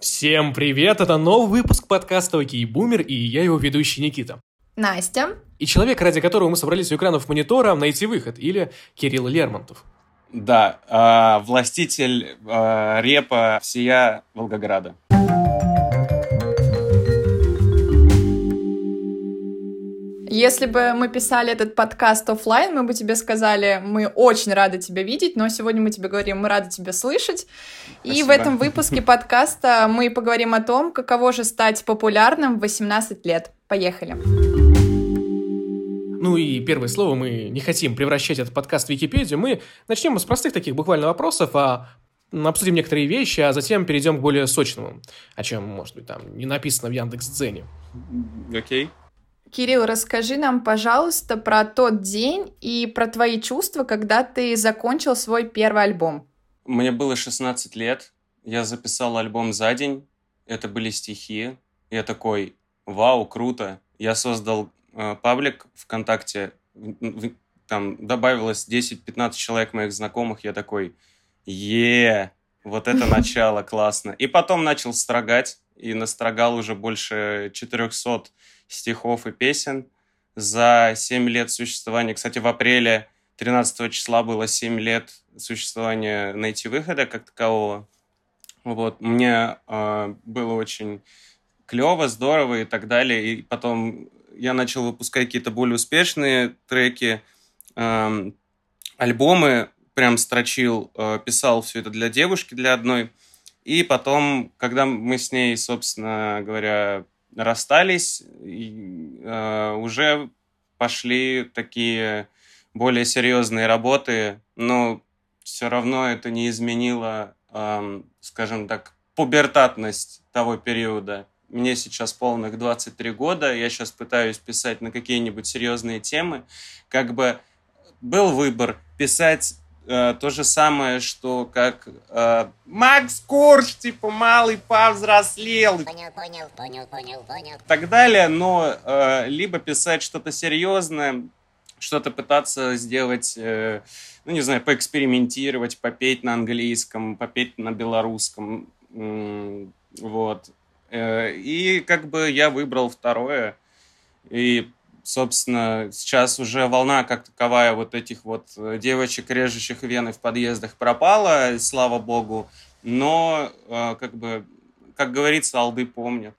Всем привет! Это новый выпуск подкаста «Окей, Бумер» и я его ведущий Никита. Настя. И человек, ради которого мы собрались у экранов монитора, найти выход, или Кирилл Лермонтов. Да, э, властитель э, репа всея Волгограда. Если бы мы писали этот подкаст офлайн, мы бы тебе сказали, мы очень рады тебя видеть, но сегодня мы тебе говорим, мы рады тебя слышать. Спасибо. И в этом выпуске подкаста мы поговорим о том, каково же стать популярным в 18 лет. Поехали. Ну и первое слово, мы не хотим превращать этот подкаст в Википедию, мы начнем с простых таких буквально вопросов, а обсудим некоторые вещи, а затем перейдем к более сочному, о чем, может быть, там не написано в Яндекс.Дзене. Окей. Okay. Кирилл, расскажи нам, пожалуйста, про тот день и про твои чувства, когда ты закончил свой первый альбом. Мне было 16 лет, я записал альбом за день, это были стихи. Я такой, вау, круто. Я создал э, паблик ВКонтакте, там добавилось 10-15 человек моих знакомых, я такой, е вот это начало, классно. И потом начал строгать, и настрогал уже больше 400 стихов и песен за 7 лет существования. Кстати, в апреле 13 числа было 7 лет существования «Найти выхода» как такового. Вот, мне э, было очень клево, здорово и так далее. И потом я начал выпускать какие-то более успешные треки, э, альбомы, прям строчил, э, писал все это для девушки, для одной. И потом, когда мы с ней, собственно говоря, расстались, и, э, уже пошли такие более серьезные работы, но все равно это не изменило, э, скажем так, пубертатность того периода. Мне сейчас полных 23 года, я сейчас пытаюсь писать на какие-нибудь серьезные темы. Как бы был выбор писать э, то же самое, что как э, Макс Корж, типа малый повзрослел. Понял, понял, понял, понял, понял. Так далее, но э, либо писать что-то серьезное, что-то пытаться сделать, э, ну не знаю, поэкспериментировать, попеть на английском, попеть на белорусском, э, вот. Э, и как бы я выбрал второе. И собственно, сейчас уже волна как таковая вот этих вот э, девочек, режущих вены в подъездах пропала, слава богу. Но, э, как бы, как говорится, алды помнят.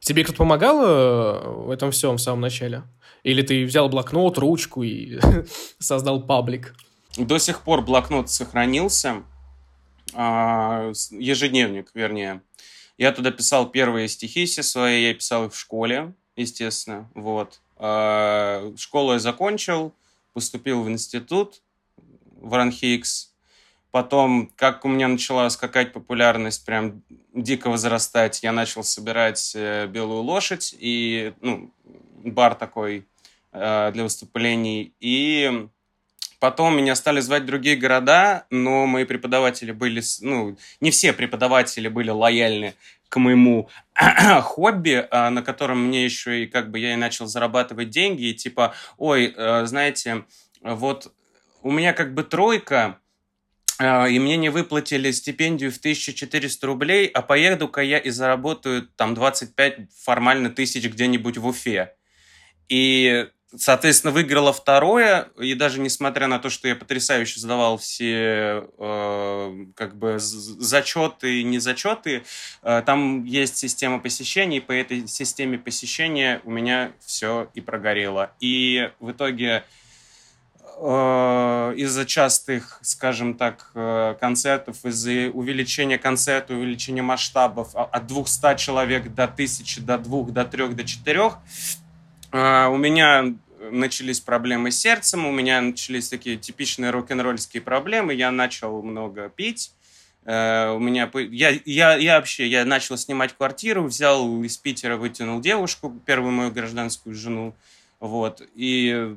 Тебе кто-то помогал э, в этом всем в самом начале? Или ты взял блокнот, ручку и создал паблик? До сих пор блокнот сохранился, а, ежедневник, вернее. Я туда писал первые стихи все свои, я писал их в школе, естественно, вот. А, школу я закончил, поступил в институт в Ранхикс. Потом, как у меня начала скакать популярность, прям дико возрастать, я начал собирать э, белую лошадь и, ну, бар такой э, для выступлений. И Потом меня стали звать другие города, но мои преподаватели были, ну, не все преподаватели были лояльны к моему хобби, а, на котором мне еще и как бы я и начал зарабатывать деньги, и типа, ой, э, знаете, вот у меня как бы тройка, а, и мне не выплатили стипендию в 1400 рублей, а поеду-ка я и заработаю там 25 формально тысяч где-нибудь в Уфе. И Соответственно, выиграла второе, и даже несмотря на то, что я потрясающе сдавал все э, как бы зачеты и незачеты, э, там есть система посещений, и по этой системе посещения у меня все и прогорело. И в итоге э, из-за частых, скажем так, э, концертов, из-за увеличения концерта, увеличения масштабов от 200 человек до 1000, до 2, до 3, до 4, а, у меня начались проблемы с сердцем, у меня начались такие типичные рок-н-ролльские проблемы, я начал много пить, э, у меня я, я, я вообще я начал снимать квартиру, взял из Питера, вытянул девушку, первую мою гражданскую жену, вот, и,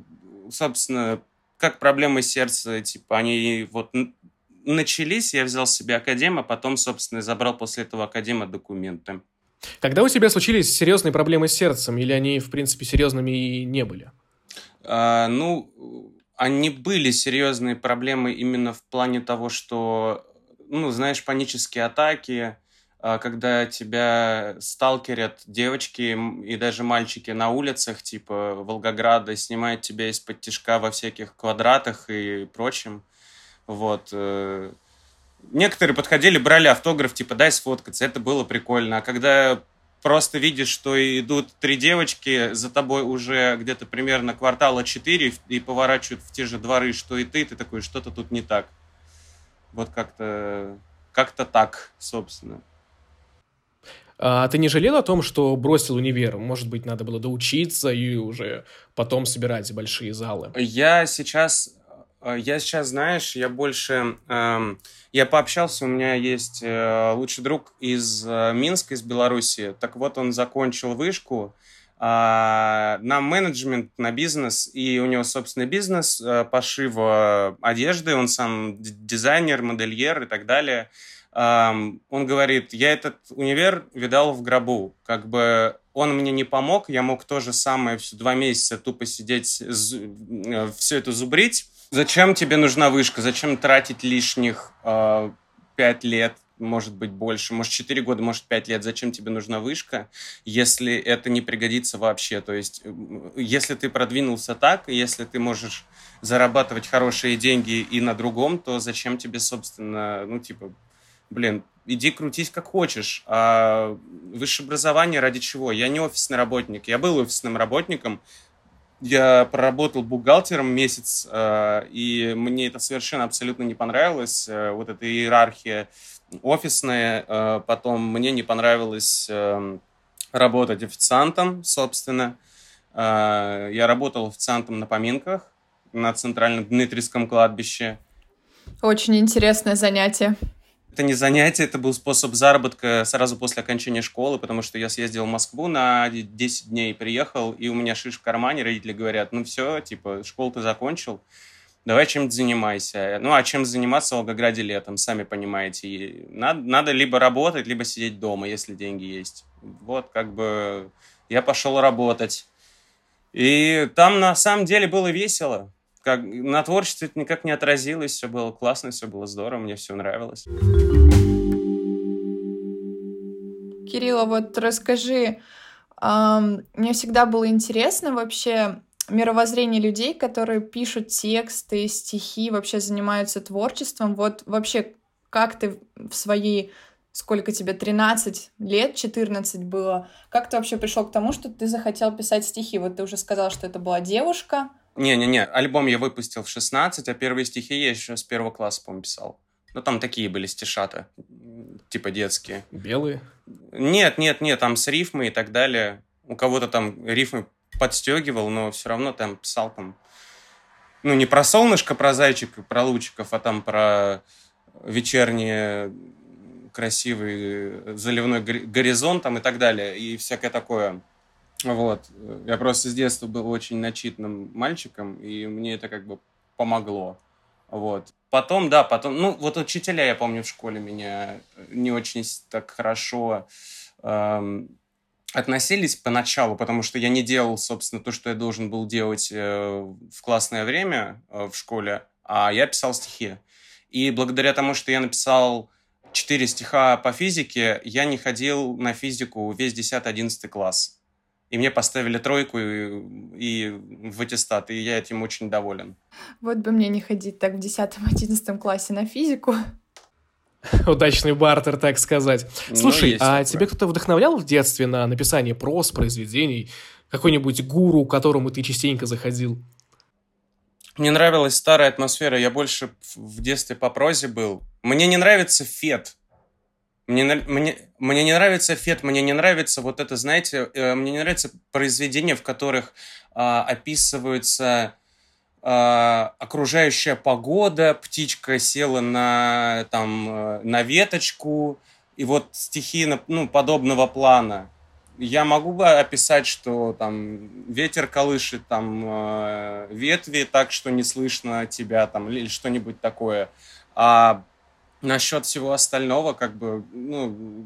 собственно, как проблемы сердца, типа, они вот начались, я взял себе академ, а потом, собственно, забрал после этого академа документы. Когда у тебя случились серьезные проблемы с сердцем, или они, в принципе, серьезными и не были? А, ну, они были серьезные проблемы именно в плане того, что, ну, знаешь, панические атаки, а, когда тебя сталкерят девочки и даже мальчики на улицах, типа Волгограда, снимают тебя из-под тяжка во всяких квадратах и прочем. Вот. Некоторые подходили, брали автограф, типа, дай сфоткаться. Это было прикольно. А когда просто видишь, что идут три девочки, за тобой уже где-то примерно квартала четыре и поворачивают в те же дворы, что и ты, ты такой, что-то тут не так. Вот как-то как-то так, собственно. А ты не жалел о том, что бросил универ? Может быть, надо было доучиться и уже потом собирать большие залы? Я сейчас, я сейчас, знаешь, я больше, эм, я пообщался, у меня есть э, лучший друг из э, Минска, из Беларуси. Так вот, он закончил вышку, э, на менеджмент, на бизнес, и у него собственный бизнес э, пошива одежды, он сам дизайнер, модельер и так далее он говорит, я этот универ видал в гробу, как бы он мне не помог, я мог то же самое все два месяца тупо сидеть, э, все это зубрить. Зачем тебе нужна вышка? Зачем тратить лишних э, лет, может быть, больше, может, четыре года, может, пять лет? Зачем тебе нужна вышка, если это не пригодится вообще? То есть, если ты продвинулся так, если ты можешь зарабатывать хорошие деньги и на другом, то зачем тебе, собственно, ну, типа, блин, иди крутись как хочешь. А высшее образование ради чего? Я не офисный работник. Я был офисным работником. Я проработал бухгалтером месяц, э, и мне это совершенно абсолютно не понравилось. Э, вот эта иерархия офисная. Э, потом мне не понравилось работать официантом, собственно. Я работал официантом на поминках на Центральном Дмитриевском кладбище. Очень интересное занятие. Это не занятие, это был способ заработка сразу после окончания школы, потому что я съездил в Москву на 10 дней, приехал, и у меня шиш в кармане, родители говорят, ну все, типа, школу ты закончил, давай чем-то занимайся. Ну, а чем заниматься в Волгограде летом, сами понимаете. надо, надо либо работать, либо сидеть дома, если деньги есть. Вот, как бы, я пошел работать. И там на самом деле было весело как, на творчестве это никак не отразилось, все было классно, все было здорово, мне все нравилось. Кирилла, вот расскажи, эм, мне всегда было интересно вообще мировоззрение людей, которые пишут тексты, стихи, вообще занимаются творчеством. Вот вообще, как ты в свои сколько тебе, 13 лет, 14 было, как ты вообще пришел к тому, что ты захотел писать стихи? Вот ты уже сказал, что это была девушка, не-не-не, альбом я выпустил в 16, а первые стихи я еще с первого класса, по-моему, писал. Ну, там такие были стишата, типа детские. Белые? Нет, нет, нет, там с рифмой и так далее. У кого-то там рифмы подстегивал, но все равно там писал там... Ну, не про солнышко, про зайчика, про лучиков, а там про вечерние красивый заливной горизонт там и так далее, и всякое такое. Вот. Я просто с детства был очень начитанным мальчиком, и мне это как бы помогло. Вот. Потом, да, потом, ну, вот учителя, я помню, в школе меня не очень так хорошо эм, относились поначалу, потому что я не делал, собственно, то, что я должен был делать э, в классное время э, в школе, а я писал стихи. И благодаря тому, что я написал четыре стиха по физике, я не ходил на физику весь 10-11 класс и мне поставили тройку и, и в аттестат, и я этим очень доволен. Вот бы мне не ходить так в 10-11 классе на физику. Удачный бартер, так сказать. Ну, Слушай, ну, а такое. тебе кто-то вдохновлял в детстве на написание прос, произведений? Какой-нибудь гуру, к которому ты частенько заходил? Мне нравилась старая атмосфера. Я больше в детстве по прозе был. Мне не нравится фет. Мне, мне, мне не нравится фет, мне не нравится вот это, знаете, э, мне не нравится произведения, в которых э, описываются э, окружающая погода, птичка села на, там, э, на веточку, и вот стихи ну, подобного плана. Я могу бы описать, что там ветер колышет там э, ветви так, что не слышно тебя там или что-нибудь такое. А Насчет всего остального, как бы, ну,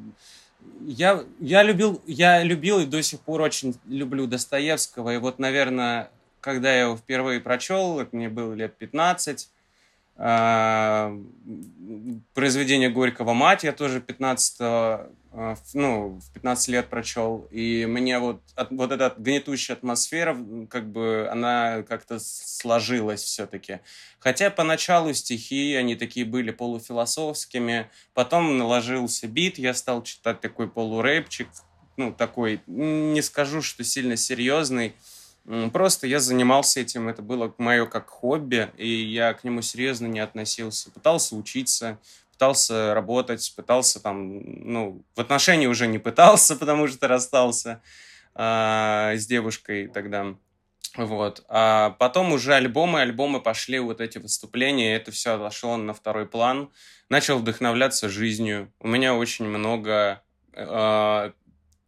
я, я любил, я любил и до сих пор очень люблю Достоевского. И вот, наверное, когда я его впервые прочел, мне было лет 15, э, произведение Горького «Мать» я тоже 15 э, э, ну, в 15 лет прочел, и мне вот, от, вот эта гнетущая атмосфера, как бы, она как-то сложилась все-таки. Хотя поначалу стихи, они такие были полуфилософскими, потом наложился бит, я стал читать такой полурэпчик, ну, такой, не скажу, что сильно серьезный, Просто я занимался этим, это было мое как хобби, и я к нему серьезно не относился. Пытался учиться, пытался работать, пытался там, ну, в отношении уже не пытался, потому что расстался а, с девушкой тогда. Вот. А потом уже альбомы, альбомы пошли, вот эти выступления, это все отошло на второй план. Начал вдохновляться жизнью. У меня очень много э,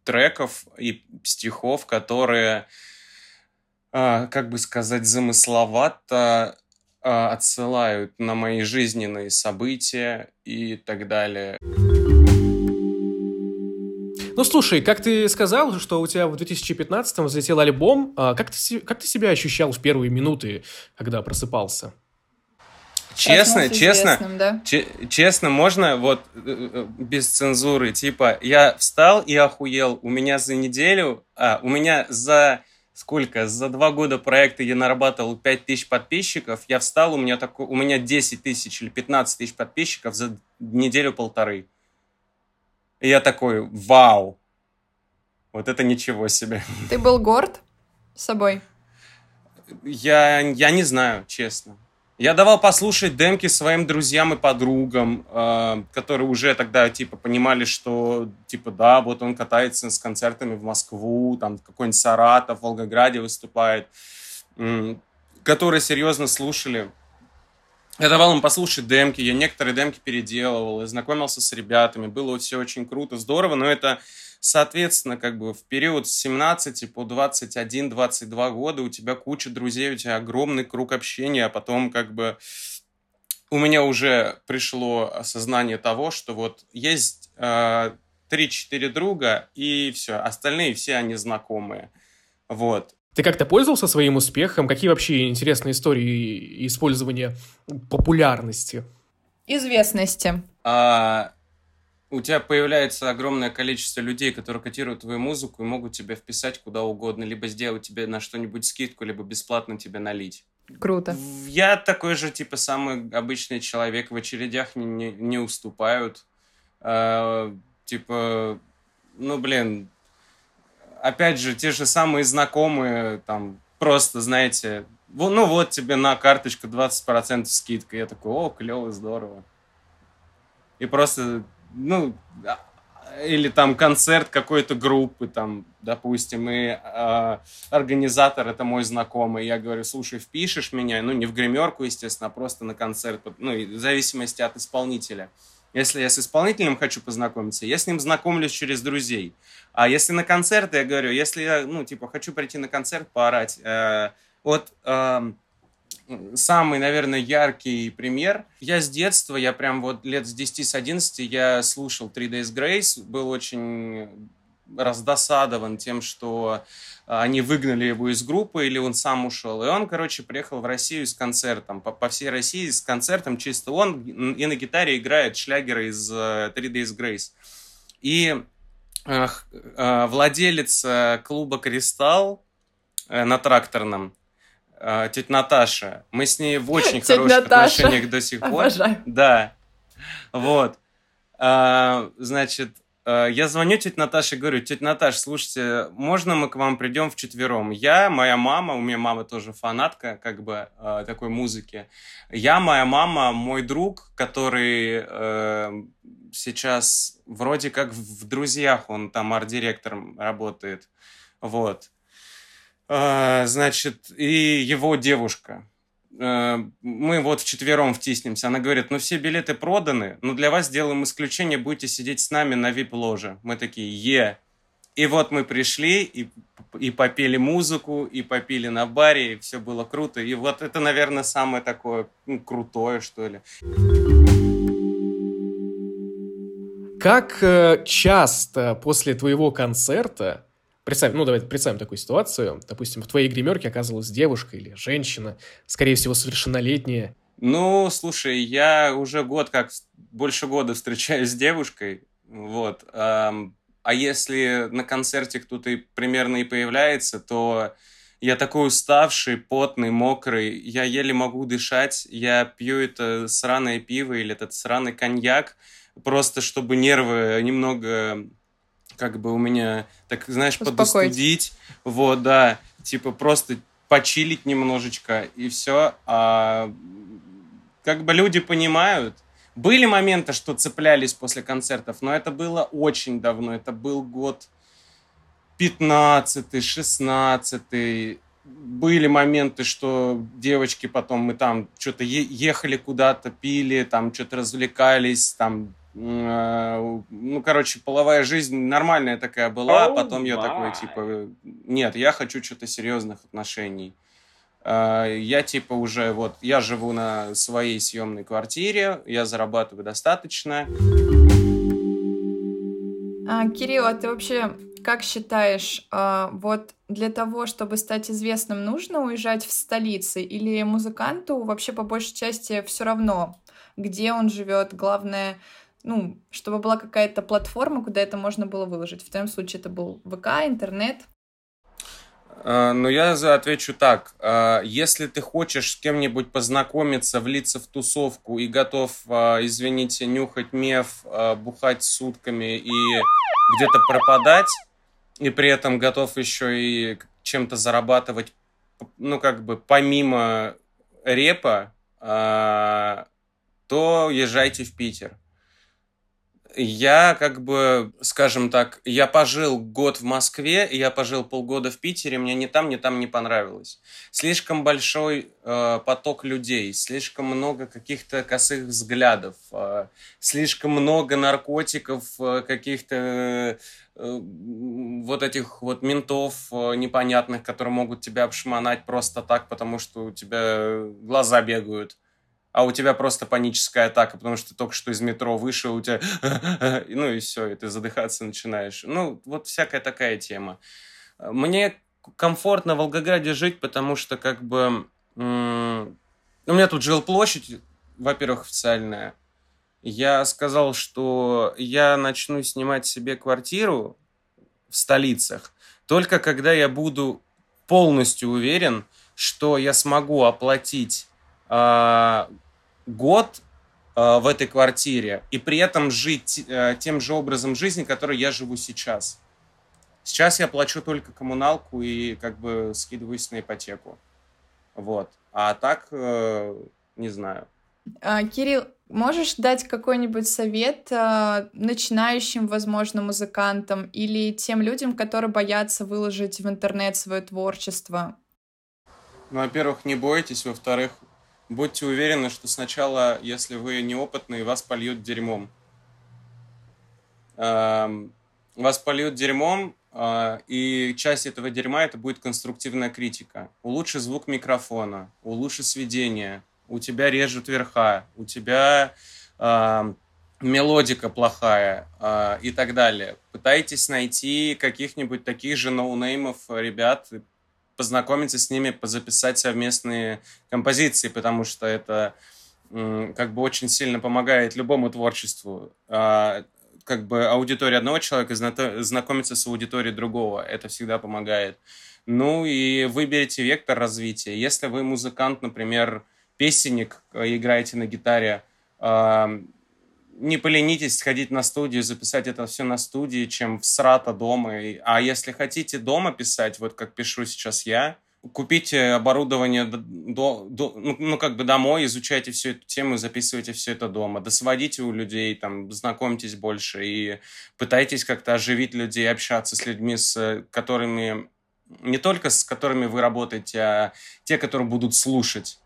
треков и стихов, которые как бы сказать, замысловато а, отсылают на мои жизненные события и так далее. Ну, слушай, как ты сказал, что у тебя в 2015-м взлетел альбом, а как ты, как ты себя ощущал в первые минуты, когда просыпался? Честно, честно, да? честно, можно вот э, э, без цензуры, типа, я встал и охуел, у меня за неделю, а, у меня за сколько, за два года проекта я нарабатывал 5 тысяч подписчиков, я встал, у меня, такой, у меня 10 тысяч или 15 тысяч подписчиков за неделю-полторы. И я такой, вау, вот это ничего себе. Ты был горд собой? Я, я не знаю, честно. Я давал послушать демки своим друзьям и подругам, э, которые уже тогда, типа, понимали, что, типа, да, вот он катается с концертами в Москву, там, какой-нибудь Саратов, Волгограде выступает, э, которые серьезно слушали. Я давал им послушать демки, я некоторые демки переделывал, я знакомился с ребятами, было все очень круто, здорово, но это Соответственно, как бы в период с 17 по 21-22 года у тебя куча друзей, у тебя огромный круг общения, а потом как бы у меня уже пришло осознание того, что вот есть э, 3-4 друга, и все, остальные все они знакомые. Вот. Ты как-то пользовался своим успехом? Какие вообще интересные истории использования популярности? Известности. А, у тебя появляется огромное количество людей, которые котируют твою музыку и могут тебя вписать куда угодно, либо сделать тебе на что-нибудь скидку, либо бесплатно тебе налить. Круто. Я такой же, типа, самый обычный человек, в очередях не, не, не уступают. Э, типа, ну, блин, опять же, те же самые знакомые, там, просто, знаете, ну вот тебе на карточку 20% скидка. Я такой, о, клево, здорово. И просто ну, а, или там концерт какой-то группы, там, допустим, и э, организатор это мой знакомый, я говорю, слушай, впишешь меня, ну, не в гримерку, естественно, а просто на концерт, ну, в зависимости от исполнителя. Если я с исполнителем хочу познакомиться, я с ним знакомлюсь через друзей. А если на концерт, я говорю, если я, ну, типа, хочу прийти на концерт, поорать, э, вот э, самый, наверное, яркий пример. Я с детства, я прям вот лет с 10 с 11 я слушал Three Days Grace, был очень раздосадован тем, что а, они выгнали его из группы, или он сам ушел. И он, короче, приехал в Россию с концертом, по, по всей России с концертом, чисто он, и на гитаре играет шлягеры из uh, Three Days Grace. И uh, uh, владелец клуба «Кристалл» на тракторном, э, тетя Наташа. Мы с ней в очень тетя хороших Наташа. отношениях до сих пор. Обожаю. Да. Вот. Значит, э, я звоню тете Наташе говорю, тетя Наташа, слушайте, можно мы к вам придем вчетвером? Я, моя мама, у меня мама тоже фанатка как бы э, такой музыки. Я, моя мама, мой друг, который э, сейчас вроде как в друзьях, он там арт-директором работает. Вот. А, значит, и его девушка. А, мы вот вчетвером втиснемся. Она говорит, ну все билеты проданы, но для вас сделаем исключение, будете сидеть с нами на вип-ложе. Мы такие, е. И вот мы пришли и, и попели музыку, и попили на баре, и все было круто. И вот это, наверное, самое такое ну, крутое, что ли. Как э, часто после твоего концерта Представь, ну, давай представим такую ситуацию. Допустим, в твоей гримерке оказалась девушка или женщина, скорее всего, совершеннолетняя. Ну, слушай, я уже год как больше года встречаюсь с девушкой. Вот. А если на концерте кто-то примерно и появляется, то я такой уставший, потный, мокрый, я еле могу дышать, я пью это сраное пиво или этот сраный коньяк, просто чтобы нервы немного как бы у меня, так знаешь, подостудить. Вот, да, типа просто почилить немножечко и все. А, как бы люди понимают. Были моменты, что цеплялись после концертов, но это было очень давно. Это был год 15 16 были моменты, что девочки потом мы там что-то ехали куда-то, пили, там что-то развлекались, там ну, короче, половая жизнь нормальная такая была, oh, потом я такой, типа, нет, я хочу что-то серьезных отношений. Э, я, типа, уже вот, я живу на своей съемной квартире, я зарабатываю достаточно. А, Кирилл, а ты вообще как считаешь, а, вот для того, чтобы стать известным, нужно уезжать в столицы или музыканту вообще по большей части все равно, где он живет, главное, ну, чтобы была какая-то платформа, куда это можно было выложить. В твоем случае это был ВК, интернет. А, ну, я отвечу так. А, если ты хочешь с кем-нибудь познакомиться, влиться в тусовку и готов, извините, нюхать меф, бухать сутками и где-то пропадать, и при этом готов еще и чем-то зарабатывать, ну, как бы помимо репа, то езжайте в Питер. Я как бы, скажем так, я пожил год в Москве, и я пожил полгода в Питере, мне ни там, ни там не понравилось. Слишком большой э, поток людей, слишком много каких-то косых взглядов, э, слишком много наркотиков, э, каких-то э, вот этих вот ментов э, непонятных, которые могут тебя обшмонать просто так, потому что у тебя глаза бегают а у тебя просто паническая атака, потому что ты только что из метро вышел, у тебя... Ну и все, и ты задыхаться начинаешь. Ну, вот всякая такая тема. Мне комфортно в Волгограде жить, потому что как бы... У меня тут жилплощадь, во-первых, официальная. Я сказал, что я начну снимать себе квартиру в столицах только когда я буду полностью уверен, что я смогу оплатить а, год а, в этой квартире и при этом жить а, тем же образом жизни, который я живу сейчас. Сейчас я плачу только коммуналку и как бы скидываюсь на ипотеку. Вот. А так, э, не знаю. А, Кирилл, можешь дать какой-нибудь совет э, начинающим, возможно, музыкантам или тем людям, которые боятся выложить в интернет свое творчество? Ну, во-первых, не бойтесь. Во-вторых, будьте уверены, что сначала, если вы неопытные, вас польют дерьмом. Эм, вас польют дерьмом, э, и часть этого дерьма это будет конструктивная критика. Улучши звук микрофона, улучши сведение, у тебя режут верха, у тебя э, мелодика плохая э, и так далее. Пытайтесь найти каких-нибудь таких же ноунеймов ребят, познакомиться с ними, позаписать совместные композиции, потому что это как бы очень сильно помогает любому творчеству. А, как бы аудитория одного человека знакомиться с аудиторией другого. Это всегда помогает. Ну и выберите вектор развития. Если вы музыкант, например, песенник, э, играете на гитаре, не поленитесь сходить на студию, записать это все на студии, чем в срата дома. А если хотите дома писать, вот как пишу сейчас я, купите оборудование до, до, ну, ну, как бы домой, изучайте всю эту тему, записывайте все это дома, досводите у людей, там, знакомьтесь больше и пытайтесь как-то оживить людей, общаться с людьми, с которыми, не только с которыми вы работаете, а те, которые будут слушать.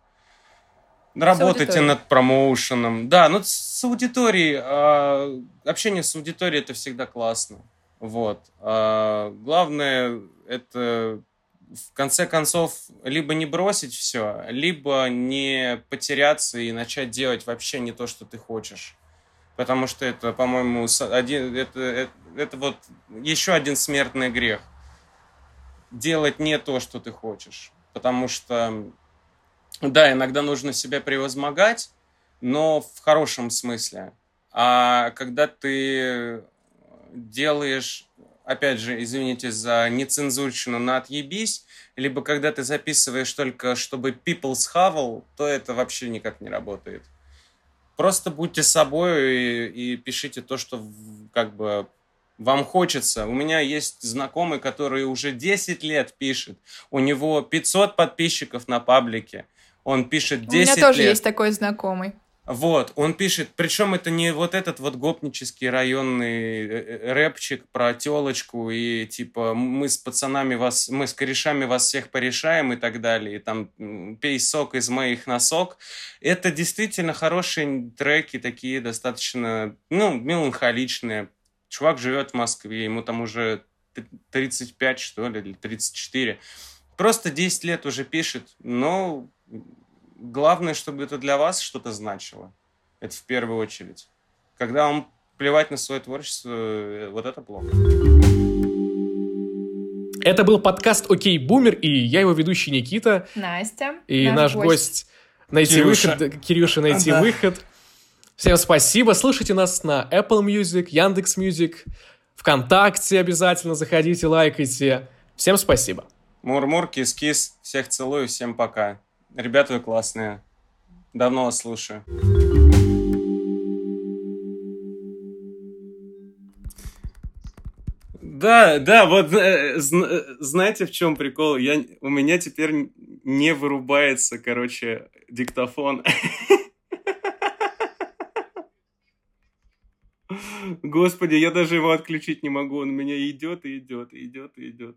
Работайте над промоушеном. Да, ну с аудиторией. А, общение с аудиторией это всегда классно. Вот. А, главное это в конце концов либо не бросить все, либо не потеряться и начать делать вообще не то, что ты хочешь. Потому что это, по-моему, один, это, это, это вот еще один смертный грех. Делать не то, что ты хочешь. Потому что да, иногда нужно себя превозмогать, но в хорошем смысле. А когда ты делаешь, опять же, извините за нецензурщину, на отъебись, либо когда ты записываешь только, чтобы people схавал, то это вообще никак не работает. Просто будьте собой и, и пишите то, что как бы вам хочется. У меня есть знакомый, который уже 10 лет пишет. У него 500 подписчиков на паблике. Он пишет 10 лет. У меня тоже лет. есть такой знакомый. Вот, он пишет, причем это не вот этот вот гопнический районный э, э, рэпчик про телочку и типа мы с пацанами вас, мы с корешами вас всех порешаем и так далее, и там пей сок из моих носок. Это действительно хорошие треки, такие достаточно, ну, меланхоличные. Чувак живет в Москве, ему там уже 35, что ли, или 34. Просто 10 лет уже пишет, но главное, чтобы это для вас что-то значило. Это в первую очередь. Когда вам плевать на свое творчество, э, вот это плохо. Это был подкаст «Окей, Бумер», и я его ведущий Никита. Настя. И наш, наш гость. гость найти Кирюша. выход. Кирюша найти да. выход. Всем спасибо. Слушайте нас на Apple Music, Яндекс Music, ВКонтакте обязательно заходите, лайкайте. Всем спасибо. Мур-мур, кис-кис. Всех целую, всем пока. Ребята вы классные. Давно вас слушаю. Да, да, вот э, знаете, в чем прикол? Я, у меня теперь не вырубается, короче, диктофон. Господи, я даже его отключить не могу. Он меня идет и идет, и идет и идет.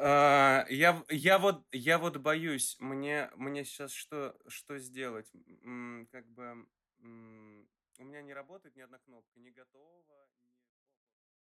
Я, я, вот, я вот боюсь, мне, мне сейчас что, что сделать? Как бы у меня не работает ни одна кнопка, не готова.